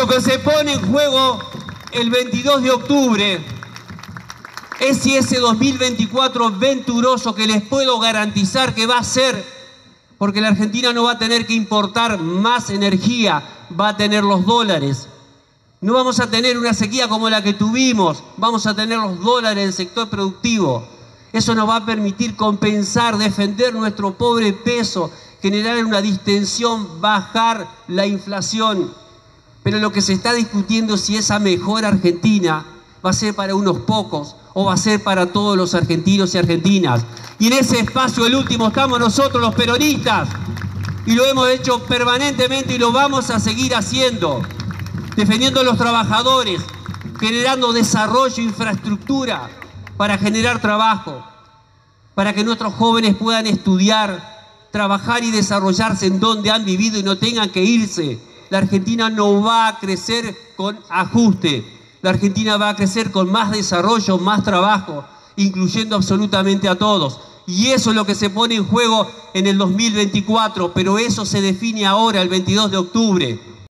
lo que se pone en juego el 22 de octubre es si ese 2024 venturoso que les puedo garantizar que va a ser, porque la Argentina no va a tener que importar más energía, va a tener los dólares. No vamos a tener una sequía como la que tuvimos, vamos a tener los dólares del sector productivo. Eso nos va a permitir compensar, defender nuestro pobre peso, generar una distensión, bajar la inflación. Pero lo que se está discutiendo es si esa mejor Argentina va a ser para unos pocos o va a ser para todos los argentinos y argentinas. Y en ese espacio, el último, estamos nosotros los peronistas. Y lo hemos hecho permanentemente y lo vamos a seguir haciendo. Defendiendo a los trabajadores, generando desarrollo, infraestructura para generar trabajo, para que nuestros jóvenes puedan estudiar, trabajar y desarrollarse en donde han vivido y no tengan que irse. La Argentina no va a crecer con ajuste, la Argentina va a crecer con más desarrollo, más trabajo, incluyendo absolutamente a todos. Y eso es lo que se pone en juego en el 2024, pero eso se define ahora, el 22 de octubre.